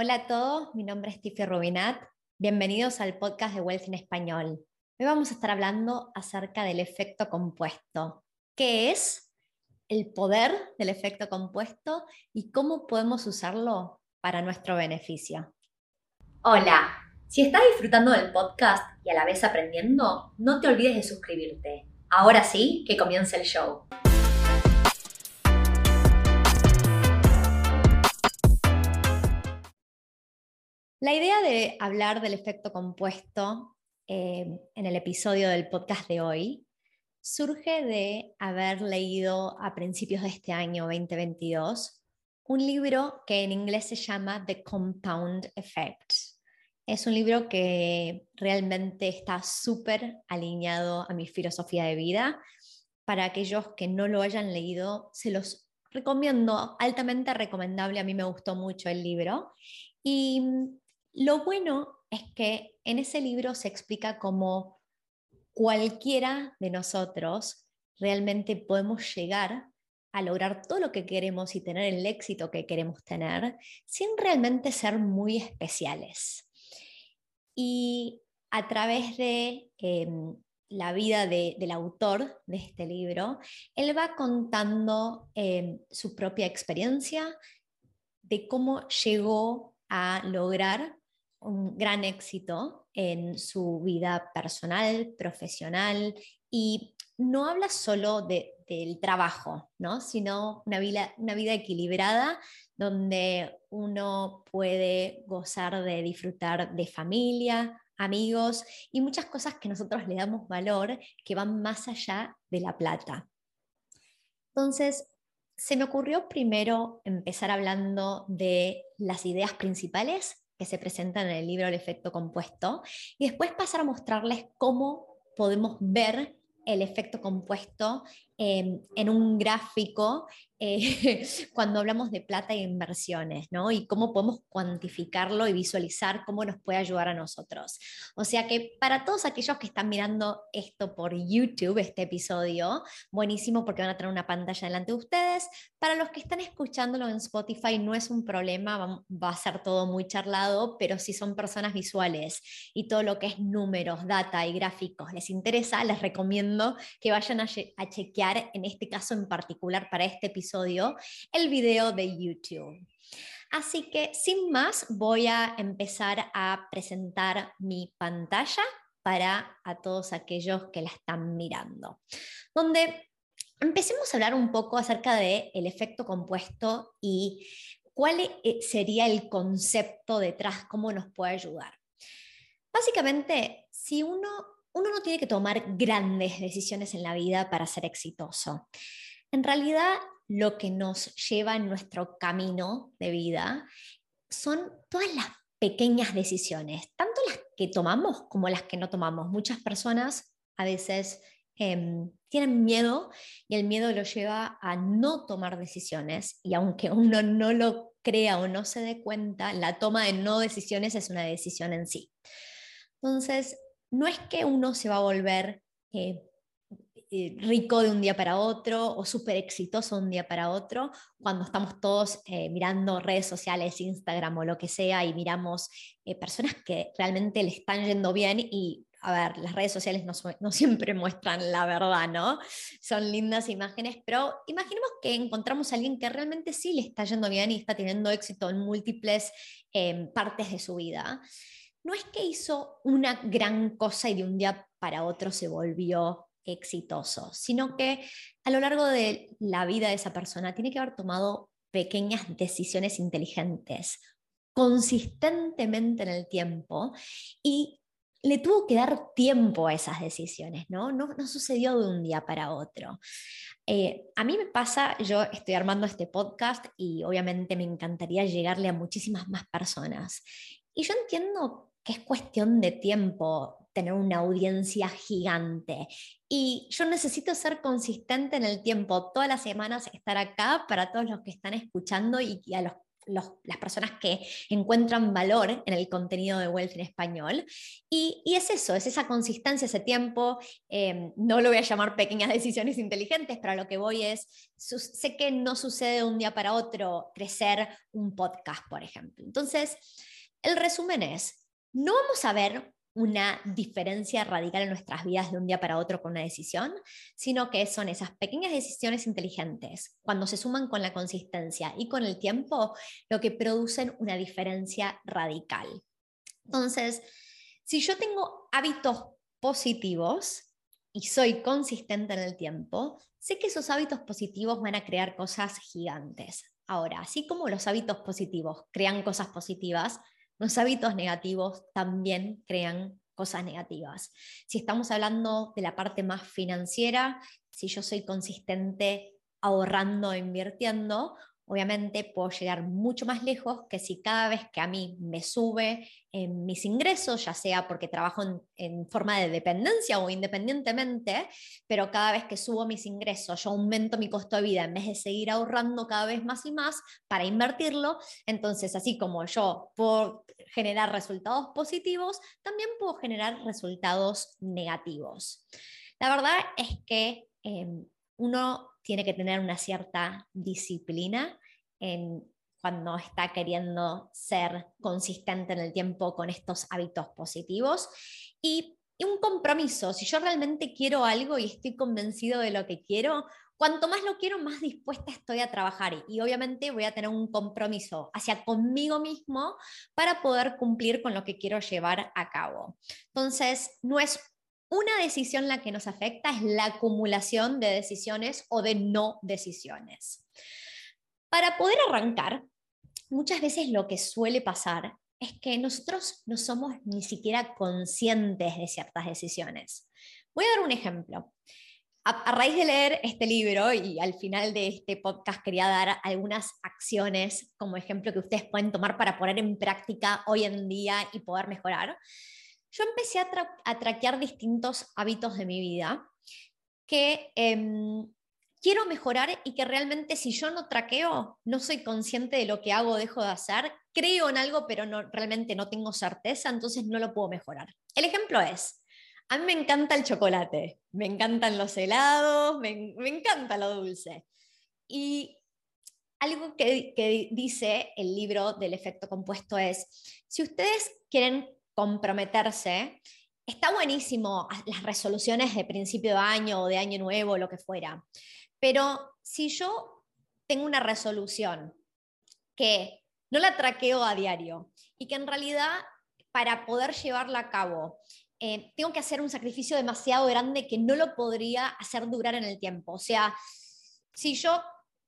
Hola a todos, mi nombre es Tiffy Rubinat. Bienvenidos al podcast de Wealth en Español. Hoy vamos a estar hablando acerca del efecto compuesto. ¿Qué es el poder del efecto compuesto y cómo podemos usarlo para nuestro beneficio? Hola, si estás disfrutando del podcast y a la vez aprendiendo, no te olvides de suscribirte. Ahora sí, que comience el show. La idea de hablar del efecto compuesto eh, en el episodio del podcast de hoy surge de haber leído a principios de este año 2022 un libro que en inglés se llama The Compound Effect. Es un libro que realmente está súper alineado a mi filosofía de vida. Para aquellos que no lo hayan leído, se los recomiendo, altamente recomendable. A mí me gustó mucho el libro. Y lo bueno es que en ese libro se explica cómo cualquiera de nosotros realmente podemos llegar a lograr todo lo que queremos y tener el éxito que queremos tener sin realmente ser muy especiales. Y a través de em, la vida del autor de este libro, él va contando em, su propia experiencia de cómo llegó a lograr un gran éxito en su vida personal, profesional y no habla solo del trabajo, ¿no? sino una vida, una vida equilibrada donde uno puede gozar de disfrutar de familia, amigos y muchas cosas que nosotros le damos valor que van más allá de la plata. Entonces, se me ocurrió primero empezar hablando de las ideas principales que se presentan en el libro El efecto compuesto y después pasar a mostrarles cómo podemos ver el efecto compuesto em, en un gráfico eh, cuando hablamos de plata e inversiones, ¿no? Y cómo podemos cuantificarlo y visualizar cómo nos puede ayudar a nosotros. O sea que para todos aquellos que están mirando esto por YouTube, este episodio, buenísimo porque van a tener una pantalla delante de ustedes. Para los que están escuchándolo en Spotify no es un problema, va a ser todo muy charlado, pero si son personas visuales y todo lo que es números, data y gráficos les interesa, les recomiendo que vayan a, a chequear en este caso en particular para este episodio el video de YouTube. Así que sin más, voy a empezar a presentar mi pantalla para a todos aquellos que la están mirando, donde empecemos a hablar un poco acerca del el efecto compuesto y cuál e, sería el concepto detrás, cómo nos puede ayudar. Básicamente, si uno, uno no tiene que tomar grandes decisiones en la vida para ser exitoso, en realidad lo que nos lleva en nuestro camino de vida son todas las pequeñas decisiones, tanto las que tomamos como las que no tomamos. Muchas personas a veces em, tienen miedo y el miedo lo lleva a no tomar decisiones y aunque uno no lo crea o no se dé cuenta, la toma de no decisiones es una decisión en sí. Entonces, no es que uno se va a volver eh, eh, rico de un día para otro o súper exitoso de un día para otro, cuando estamos todos eh, mirando redes sociales, Instagram o lo que sea, y miramos personas que realmente le están yendo bien y a ver, las redes sociales no, no, siempre muestran la verdad, ¿no? Son lindas imágenes, pero imaginemos que encontramos a alguien que realmente sí le está yendo bien y está teniendo éxito en múltiples partes de su vida. No es que hizo una gran cosa y de un día para otro se volvió exitoso, sino que a lo largo de la vida de esa persona tiene que haber tomado pequeñas decisiones inteligentes consistentemente en el tiempo y le tuvo que dar tiempo a esas decisiones, ¿no? No, no sucedió de un día para otro. Eh, a mí me pasa, yo estoy armando este podcast y obviamente me encantaría llegarle a muchísimas más personas. Y yo entiendo es cuestión de tiempo tener una audiencia gigante. Y yo necesito ser consistente en el tiempo, todas las semanas estar acá para todos los que están escuchando y a los las personas que encuentran valor en el contenido de Wealth en español. Y, es eso, es esa consistencia, ese tiempo. Em, no lo voy a llamar pequeñas decisiones inteligentes, pero a lo que voy es, sé que no sucede de un día para otro crecer un podcast, por ejemplo. Entonces, el resumen es, no vamos a ver una diferencia radical en nuestras vidas de un día para otro con una decisión, sino que son esas pequeñas decisiones inteligentes, cuando se suman con la consistencia y con el tiempo, lo que producen una diferencia radical. Entonces, si yo tengo hábitos positivos y soy consistente en el tiempo, sé que esos hábitos positivos van a crear cosas gigantes. Ahora, así como los hábitos positivos crean cosas positivas, los hábitos negativos también crean cosas negativas. Si estamos hablando de la parte más financiera, si yo soy consistente ahorrando invirtiendo, obviamente puedo llegar mucho más lejos que si cada vez que a mí me sube en mis ingresos, ya sea porque trabajo en, forma de dependencia o independientemente, pero cada vez que subo mis ingresos, yo aumento mi costo de vida en vez de seguir ahorrando cada vez más y más para invertirlo, entonces así como yo puedo generar resultados positivos, también puedo generar resultados negativos. La verdad es que em, uno tiene que tener una cierta disciplina en cuando está queriendo ser consistente en el tiempo con estos hábitos positivos y, un compromiso. Si yo realmente quiero algo y estoy convencido de lo que quiero, cuanto más lo quiero, más dispuesta estoy a trabajar y obviamente voy a tener un compromiso hacia conmigo mismo para poder cumplir con lo que quiero llevar a cabo. Entonces, no es una decisión la que nos afecta es la acumulación de decisiones o de no decisiones. Para poder arrancar, muchas veces lo que suele pasar es que nosotros no somos ni siquiera conscientes de ciertas decisiones. Voy a dar un ejemplo. A, raíz de leer este libro y al final de este podcast quería dar algunas acciones como ejemplo que ustedes pueden tomar para poner en práctica hoy en día y poder mejorar yo empecé a, traquear distintos hábitos de mi vida que em, quiero mejorar y que realmente si yo no traqueo, no soy consciente de lo que hago dejo de hacer, creo en algo, pero no, realmente no tengo certeza, entonces no lo puedo mejorar. El ejemplo es, a mí me encanta el chocolate, me encantan los helados, me, encanta lo dulce. Y algo que, que dice el libro del efecto compuesto es, si ustedes quieren comprometerse, está buenísimo las resoluciones de principio de año o de año nuevo, lo que fuera. Pero si yo tengo una resolución que no la traqueo a diario y que en realidad para poder llevarla a cabo eh, tengo que hacer un sacrificio demasiado grande que no lo podría hacer durar en el tiempo. O sea, si yo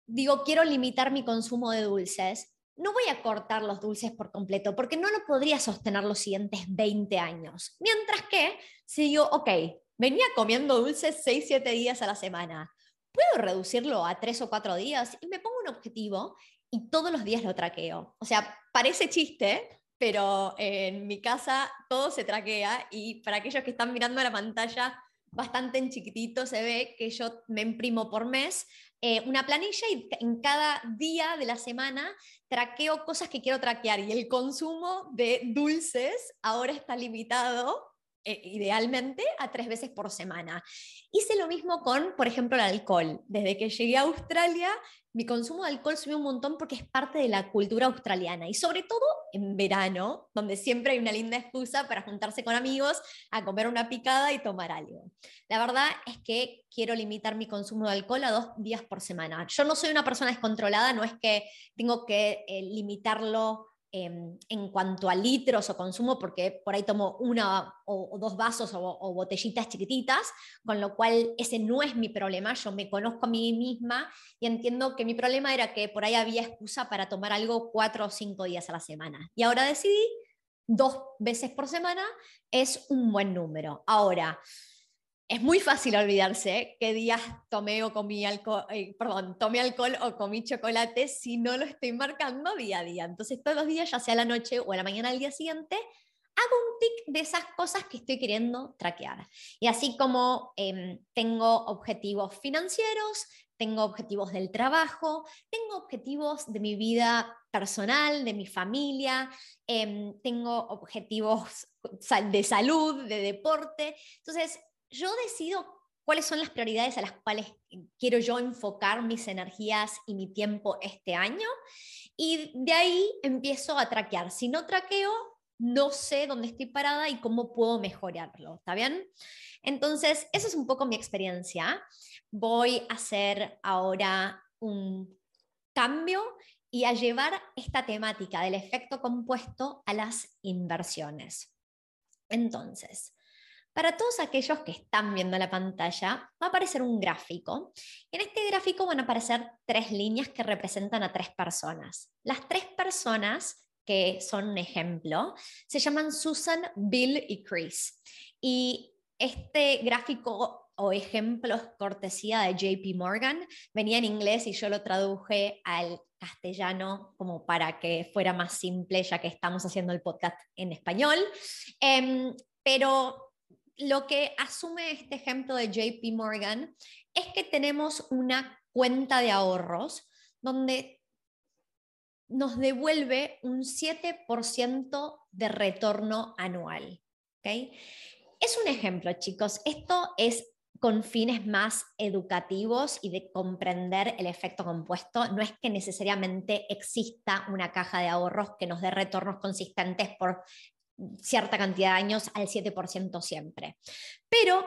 digo quiero limitar mi consumo de dulces, no voy a cortar los dulces por completo, porque no lo podría sostener los siguientes 20 años. Mientras que, si digo, ok, venía comiendo dulces 6, 7 días a la semana, puedo reducirlo a 3 o 4 días y me pongo un objetivo y todos los días lo traqueo. O sea, parece chiste, pero en mi casa todo se traquea y para aquellos que están mirando la pantalla bastante en chiquitito se ve que yo me imprimo por mes eh, una planilla y en cada día de la semana traqueo cosas que quiero traquear y el consumo de dulces ahora está limitado eh, idealmente a tres veces por semana. Hice lo mismo con, por ejemplo, el alcohol. Desde que llegué a Australia, mi consumo de alcohol subió un montón porque es parte de la cultura australiana y sobre todo en verano, donde siempre hay una linda excusa para juntarse con amigos a comer una picada y tomar algo. La verdad es que quiero limitar mi consumo de alcohol a dos días por semana. Yo no soy una persona descontrolada, no es que tengo que eh, limitarlo Em, en cuanto a litros o consumo, porque por ahí tomo una o, dos vasos o, botellitas chiquititas, con lo cual ese no es mi problema, yo me conozco a mí misma y entiendo que mi problema era que por ahí había excusa para tomar algo cuatro o cinco días a la semana. Y ahora decidí dos veces por semana es un buen número. Ahora, es muy fácil olvidarse qué días tomé o comí alcohol, eh, perdón, tomé alcohol o comí chocolate si no lo estoy marcando día a día. Entonces todos los días, ya sea la noche o a la mañana del día siguiente, hago un tic de esas cosas que estoy queriendo traquear. Y así como em, tengo objetivos financieros, tengo objetivos del trabajo, tengo objetivos de mi vida personal, de mi familia, em, tengo objetivos de salud, de deporte. Entonces, yo decido cuáles son las prioridades a las cuales quiero yo enfocar mis energías y mi tiempo este año. Y de ahí empiezo a traquear. Si no traqueo, no sé dónde estoy parada y cómo puedo mejorarlo. ¿Está bien? Entonces, esa es un poco mi experiencia voy a hacer ahora un cambio y a llevar esta temática del efecto compuesto a las inversiones. Entonces, para todos aquellos que están viendo la pantalla, va a aparecer un gráfico. En este gráfico van a aparecer tres líneas que representan a tres personas. Las tres personas que son un ejemplo se llaman Susan, Bill y Chris. Y este gráfico o ejemplos cortesía de JP Morgan. Venía en inglés y yo lo traduje al castellano como para que fuera más simple, ya que estamos haciendo el podcast en español. Em, pero lo que asume este ejemplo de JP Morgan es que tenemos una cuenta de ahorros donde nos devuelve un 7% de retorno anual. ¿okay? Es un ejemplo, chicos. Esto es con fines más educativos y de comprender el efecto compuesto. No es que necesariamente exista una caja de ahorros que nos dé retornos consistentes por cierta cantidad de años al 7% siempre. Pero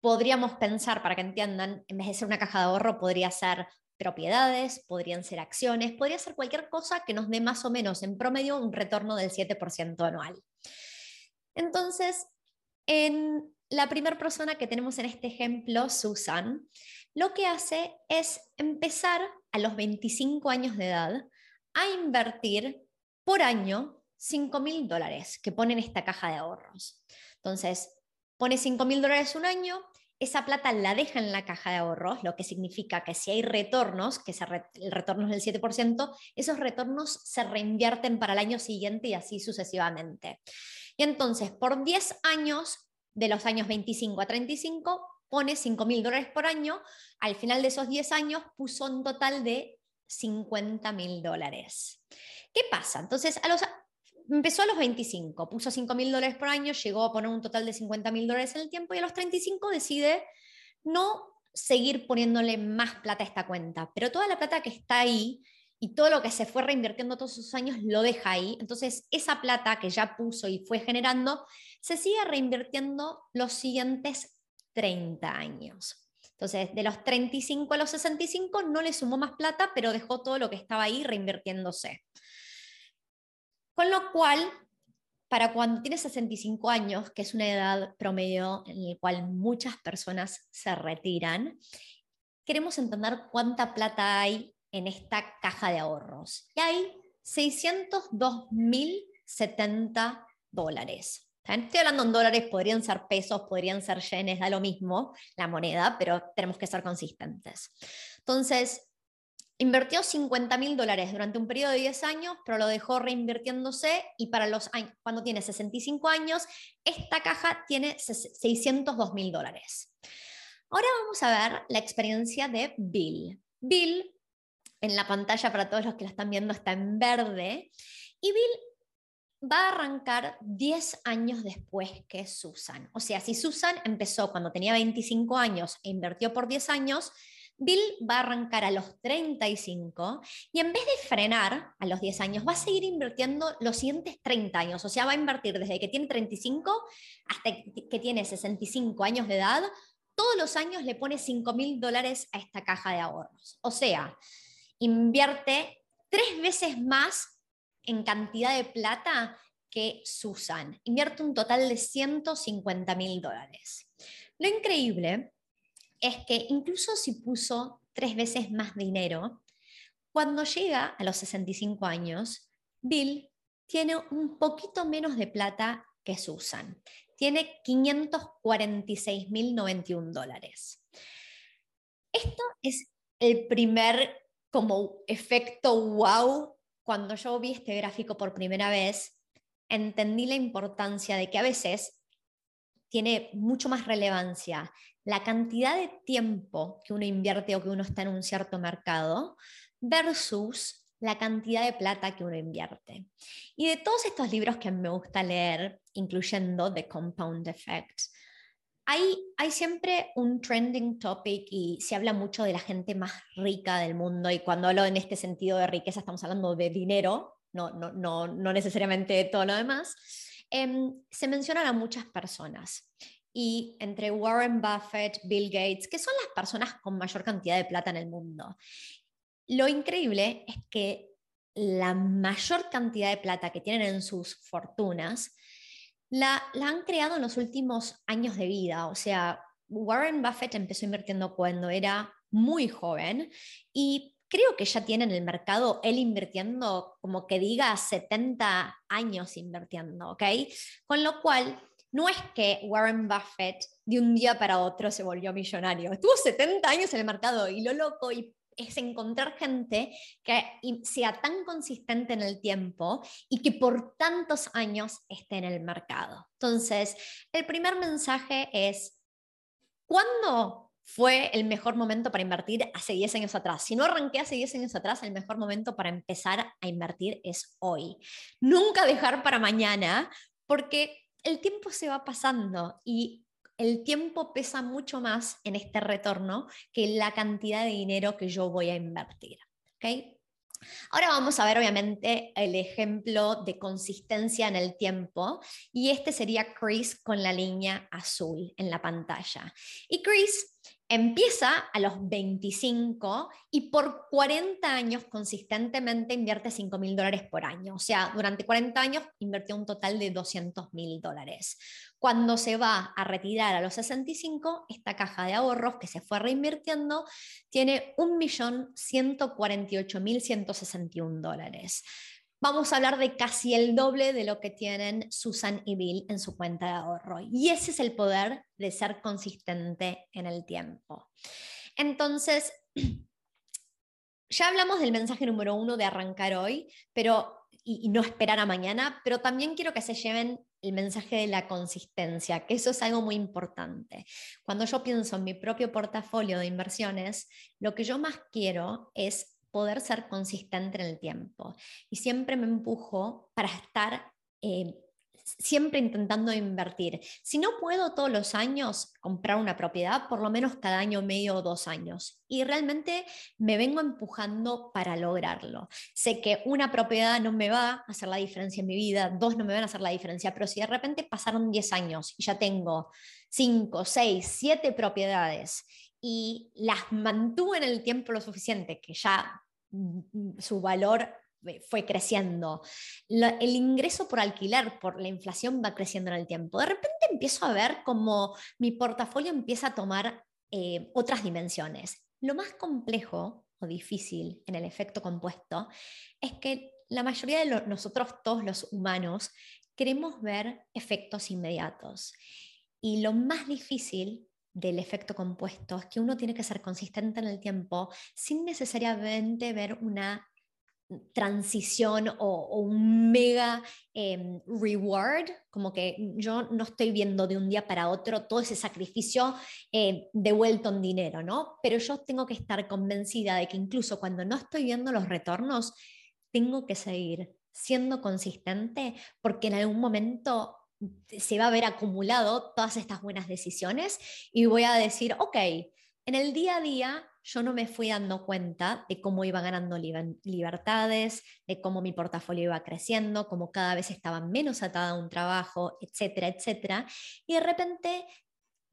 podríamos pensar, para que entiendan, en vez de ser una caja de ahorro, podría ser propiedades, podrían ser acciones, podría ser cualquier cosa que nos dé más o menos en promedio un retorno del 7% anual. Entonces, en la primera persona que tenemos en este ejemplo, Susan, lo que hace es empezar a los 25 años de edad a invertir por año 5 mil dólares que pone en esta caja de ahorros. Entonces, pone 5 mil dólares un año, esa plata la deja en la caja de ahorros, lo que significa que si hay retornos, que el retorno es del 7%, esos retornos se reinvierten para el año siguiente y así sucesivamente. Y entonces, por 10 años, de los años 25 a 35, pone 5 mil dólares por año. Al final de esos 10 años puso un total de 50 mil dólares. ¿Qué pasa? Entonces, a los, empezó a los 25, puso 5 mil dólares por año, llegó a poner un total de 50 mil dólares en el tiempo y a los 35 decide no seguir poniéndole más plata a esta cuenta, pero toda la plata que está ahí y todo lo que se fue reinvirtiendo todos esos años lo deja ahí. Entonces, esa plata que ya puso y fue generando, se sigue reinvirtiendo los siguientes 30 años. Entonces, de los 35 a los 65 no le sumó más plata, pero dejó todo lo que estaba ahí reinvirtiéndose. Con lo cual, para cuando tiene 65 años, que es una edad promedio en la cual muchas personas se retiran, queremos entender cuánta plata hay en esta caja de ahorros. Y hay 602.070 dólares. Estoy hablando en dólares, podrían ser pesos, podrían ser yenes, da lo mismo la moneda, pero tenemos que ser consistentes. Entonces, invirtió 50 mil dólares durante un periodo de 10 años, pero lo dejó reinvirtiéndose y para los cuando tiene 65 años, esta caja tiene 602 mil dólares. Ahora vamos a ver la experiencia de Bill. Bill en la pantalla para todos los que la están viendo está en verde. Y Bill va a arrancar 10 años después que Susan. O sea, si Susan empezó cuando tenía 25 años e invirtió por 10 años, Bill va a arrancar a los 35 y en vez de frenar a los 10 años, va a seguir invirtiendo los siguientes 30 años. O sea, va a invertir desde que tiene 35 hasta que tiene 65 años de edad. Todos los años le pone 5 mil dólares a esta caja de ahorros. O sea, invierte tres veces más en cantidad de plata que Susan. Invierte un total de 150 mil dólares. Lo increíble es que incluso si puso tres veces más dinero, cuando llega a los 65 años, Bill tiene un poquito menos de plata que Susan. Tiene 546.091 dólares. Esto es el primer como efecto wow, cuando yo vi este gráfico por primera vez, entendí la importancia de que a veces tiene mucho más relevancia la cantidad de tiempo que uno invierte o que uno está en un cierto mercado versus la cantidad de plata que uno invierte. Y de todos estos libros que me gusta leer, incluyendo The Compound Effect, hay, hay, siempre un trending topic y se habla mucho de la gente más rica del mundo y cuando hablo en este sentido de riqueza estamos hablando de dinero, no, no, no, no necesariamente de todo lo demás. Em, se mencionan a muchas personas y entre Warren Buffett, Bill Gates, que son las personas con mayor cantidad de plata en el mundo. Lo increíble es que la mayor cantidad de plata que tienen en sus fortunas la, la han creado en los últimos años de vida. O sea, Warren Buffett empezó invirtiendo cuando era muy joven y creo que ya tiene en el mercado él invirtiendo como que diga 70 años invirtiendo, ¿ok? Con lo cual, no es que Warren Buffett de un día para otro se volvió millonario. Estuvo 70 años en el mercado y lo loco y es encontrar gente que sea tan consistente en el tiempo y que por tantos años esté en el mercado. Entonces, el primer mensaje es, ¿cuándo fue el mejor momento para invertir hace 10 años atrás? Si no arranqué hace 10 años atrás, el mejor momento para empezar a invertir es hoy. Nunca dejar para mañana, porque el tiempo se va pasando y el tiempo pesa mucho más en este retorno que la cantidad de dinero que yo voy a invertir. ¿okay? Ahora vamos a ver obviamente el ejemplo de consistencia en el tiempo y este sería Chris con la línea azul en la pantalla. Y Chris empieza a los 25 y por 40 años consistentemente invierte 5 mil dólares por año. O sea, durante 40 años invirtió un total de 200 mil dólares. Cuando se va a retirar a los 65, esta caja de ahorros que se fue reinvirtiendo tiene 1.148.161 dólares vamos a hablar de casi el doble de lo que tienen Susan y Bill en su cuenta de ahorro. Y ese es el poder de ser consistente en el tiempo. Entonces, ya hablamos del mensaje número uno de arrancar hoy, pero y, no esperar a mañana, pero también quiero que se lleven el mensaje de la consistencia, que eso es algo muy importante. Cuando yo pienso en mi propio portafolio de inversiones, lo que yo más quiero es poder ser consistente en el tiempo. Y siempre me empujo para estar eh, siempre intentando invertir. Si no puedo todos los años comprar una propiedad, por lo menos cada año medio o dos años. Y realmente me vengo empujando para lograrlo. Sé que una propiedad no me va a hacer la diferencia en mi vida, dos no me van a hacer la diferencia, pero si de repente pasaron 10 años y ya tengo 5, 6, 7 propiedades y las mantuve en el tiempo lo suficiente, que ya mm, su valor eh, fue creciendo. el ingreso por alquiler, por la inflación va creciendo en el tiempo. De repente empiezo a ver cómo mi portafolio empieza a tomar eh, otras dimensiones. Lo más complejo o difícil en el efecto compuesto es que la mayoría de nosotros, todos los humanos, queremos ver efectos inmediatos. Y lo más difícil del efecto compuesto es que uno tiene que ser consistente en el tiempo sin necesariamente ver una transición o, un mega em, reward, como que yo no estoy viendo de un día para otro todo ese sacrificio eh, devuelto en dinero, ¿no? Pero yo tengo que estar convencida de que incluso cuando no estoy viendo los retornos, tengo que seguir siendo consistente porque en algún momento se va a ver acumulado todas estas buenas decisiones y voy a decir, ok, en el día a día yo no me fui dando cuenta de cómo iba ganando libertades, de cómo mi portafolio iba creciendo, cómo cada vez estaba menos atada a un trabajo, etcétera, etcétera. Y de repente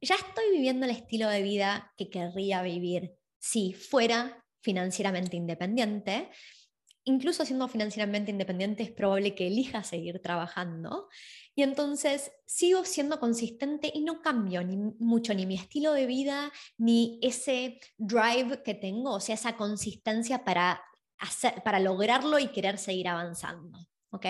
ya estoy viviendo el estilo de vida que querría vivir si fuera financieramente independiente, incluso siendo financieramente independiente, es probable que elija seguir trabajando. Y entonces sigo siendo consistente y no cambio ni mucho ni mi estilo de vida, ni ese drive que tengo, o sea, esa consistencia para, para lograrlo y querer seguir avanzando. ¿Ok?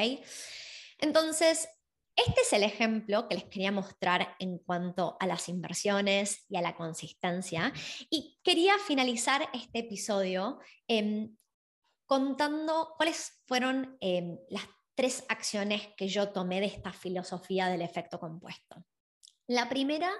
Entonces, este es el ejemplo que les quería mostrar en cuanto a las inversiones y a la consistencia. Y quería finalizar este episodio contando cuáles fueron em, las tres acciones que yo tomé de esta filosofía del efecto compuesto. La primera,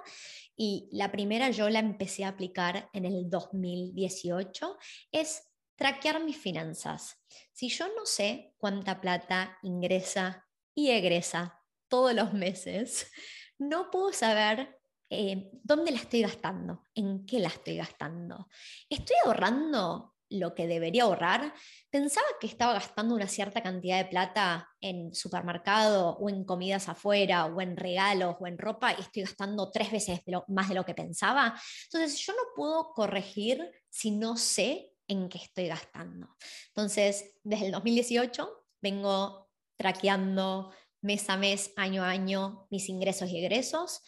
y la primera yo la empecé a aplicar en el 2018, es traquear mis finanzas. Si yo no sé cuánta plata ingresa y egresa todos los meses, no puedo saber eh, dónde la estoy gastando, en qué la estoy gastando. ¿Estoy ahorrando lo que debería ahorrar, pensaba que estaba gastando una cierta cantidad de plata en supermercado o en comidas afuera o en regalos o en ropa y estoy gastando tres veces más de lo que pensaba. Entonces yo no puedo corregir si no sé en qué estoy gastando. Entonces, desde el 2018 vengo traqueando mes a mes, año a año, mis ingresos y egresos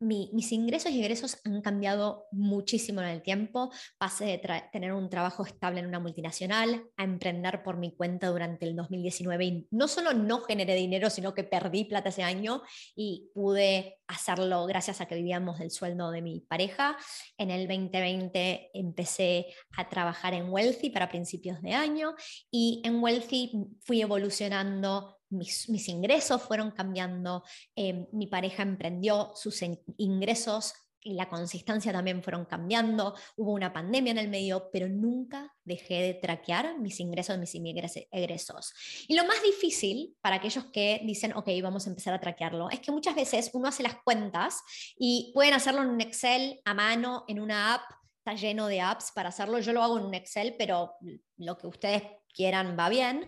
mis ingresos y egresos han cambiado muchísimo en el tiempo. Pasé de tener un trabajo estable en una multinacional a emprender por mi cuenta durante el 2019 y no solo no generé dinero, sino que perdí plata ese año y pude hacerlo gracias a que vivíamos del sueldo de mi pareja. En el 2020 empecé a trabajar en Wealthy para principios de año y en Wealthy fui evolucionando mis, ingresos fueron cambiando, eh, mi pareja emprendió, sus ingresos y la consistencia también fueron cambiando, hubo una pandemia en el medio, pero nunca dejé de traquear mis ingresos, mis egresos. Y lo más difícil para aquellos que dicen, ok, vamos a empezar a traquearlo, es que muchas veces uno hace las cuentas y pueden hacerlo en un Excel a mano, en una app, está lleno de apps para hacerlo, yo lo hago en un Excel, pero lo que ustedes quieran va bien.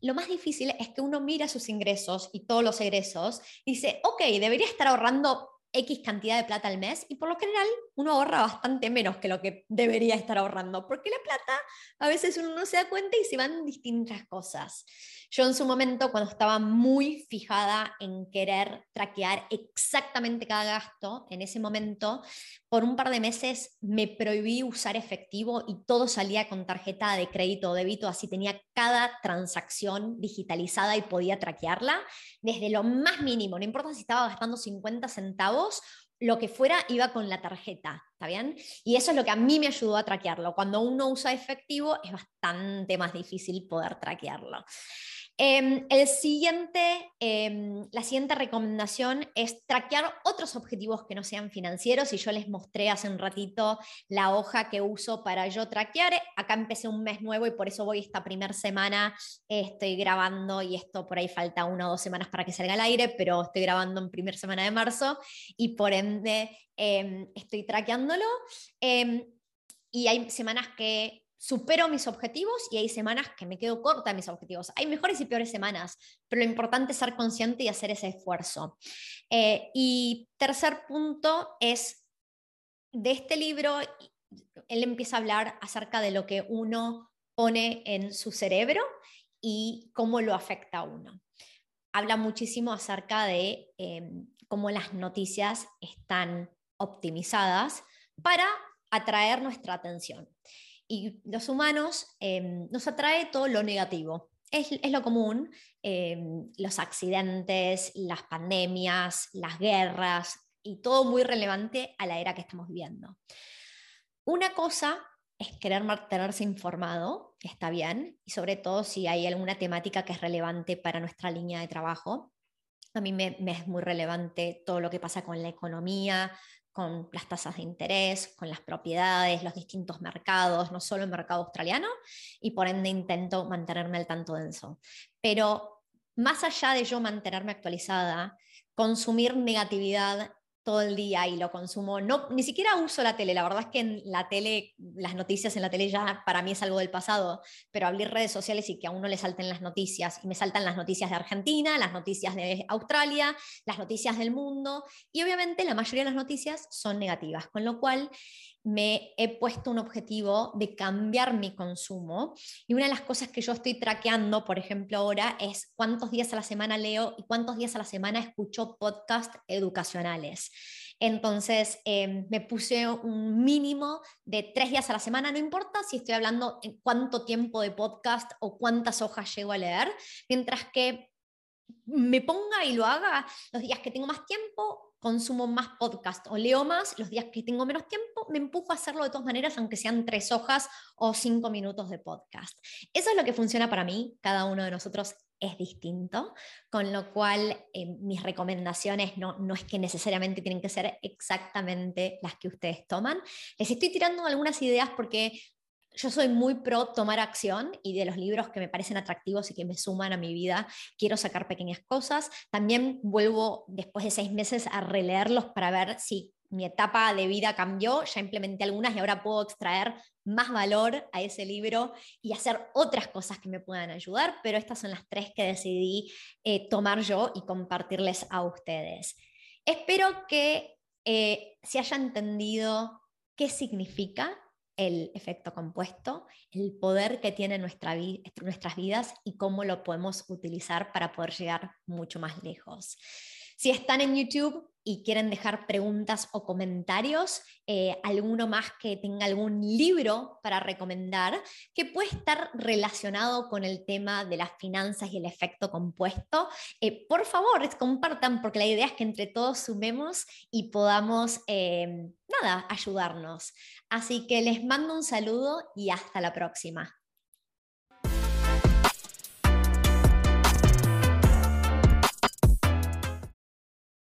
Lo más difícil es que uno mira sus ingresos y todos los egresos y dice, ok, debería estar ahorrando X cantidad de plata al mes y por lo general uno ahorra bastante menos que lo que debería estar ahorrando, porque la plata a veces uno no se da cuenta y se van distintas cosas. Yo en su momento, cuando estaba muy fijada en querer traquear exactamente cada gasto, en ese momento, por un par de meses me prohibí usar efectivo y todo salía con tarjeta de crédito o débito, así tenía cada transacción digitalizada y podía traquearla desde lo más mínimo, no importa si estaba gastando 50 centavos lo que fuera iba con la tarjeta, ¿está bien? Y eso es lo que a mí me ayudó a traquearlo. Cuando uno usa efectivo es bastante más difícil poder traquearlo. Em, el siguiente, em, la siguiente recomendación es traquear otros objetivos que no sean financieros. Y yo les mostré hace un ratito la hoja que uso para yo traquear. Acá empecé un mes nuevo y por eso voy esta primera semana. estoy grabando y esto por ahí falta una o dos semanas para que salga al aire, pero estoy grabando en primera semana de marzo y por ende em, estoy traqueándolo. y hay semanas que supero mis objetivos y hay semanas que me quedo corta en mis objetivos. Hay mejores y peores semanas, pero lo importante es ser consciente y hacer ese esfuerzo. Eh, y tercer punto es, de este libro, él empieza a hablar acerca de lo que uno pone en su cerebro y cómo lo afecta a uno. Habla muchísimo acerca de em, cómo las noticias están optimizadas para atraer nuestra atención y los humanos em, nos atrae todo lo negativo. Es, lo común, em, los accidentes, las pandemias, las guerras y todo muy relevante a la era que estamos viviendo. Una cosa es querer mantenerse informado, está bien, y sobre todo si hay alguna temática que es relevante para nuestra línea de trabajo. A mí me, es muy relevante todo lo que pasa con la economía, con las tasas de interés, con las propiedades, los distintos mercados, no solo el mercado australiano, y por ende intento mantenerme al tanto de eso. Pero más allá de yo mantenerme actualizada, consumir negatividad todo el día y lo consumo. No, ni siquiera uso la tele. La verdad es que en la tele, las noticias en la tele ya para mí es algo del pasado, pero abrir redes sociales y que a uno le salten las noticias. Y me saltan las noticias de Argentina, las noticias de Australia, las noticias del mundo. Y obviamente la mayoría de las noticias son negativas, con lo cual me he puesto un objetivo de cambiar mi consumo. Y una de las cosas que yo estoy traqueando, por ejemplo, ahora es cuántos días a la semana leo y cuántos días a la semana escucho podcasts educacionales. Entonces, em, me puse un mínimo de tres días a la semana, no importa si estoy hablando en cuánto tiempo de podcast o cuántas hojas llego a leer, mientras que me ponga y lo haga los días que tengo más tiempo, consumo más podcast o leo más, los días que tengo menos tiempo, me empujo a hacerlo de todas maneras, aunque sean tres hojas o cinco minutos de podcast. Eso es lo que funciona para mí. Cada uno de nosotros es distinto, con lo cual eh, mis recomendaciones no, no es que necesariamente tienen que ser exactamente las que ustedes toman. Les estoy tirando algunas ideas porque yo soy muy pro tomar acción y de los libros que me parecen atractivos y que me suman a mi vida, quiero sacar pequeñas cosas. También vuelvo después de seis meses a releerlos para ver si mi etapa de vida cambió, ya implementé algunas y ahora puedo extraer más valor a ese libro y hacer otras cosas que me puedan ayudar, pero estas son las tres que decidí eh, tomar yo y compartirles a ustedes. Espero que eh, se haya entendido qué significa el efecto compuesto, el poder que tiene nuestra nuestras vidas y cómo lo podemos utilizar para poder llegar mucho más lejos. Si están en YouTube y quieren dejar preguntas o comentarios, eh, alguno más que tenga algún libro para recomendar que puede estar relacionado con el tema de las finanzas y el efecto compuesto, eh, por favor, compartan porque la idea es que entre todos sumemos y podamos, eh, nada, ayudarnos. Así que les mando un saludo y hasta la próxima.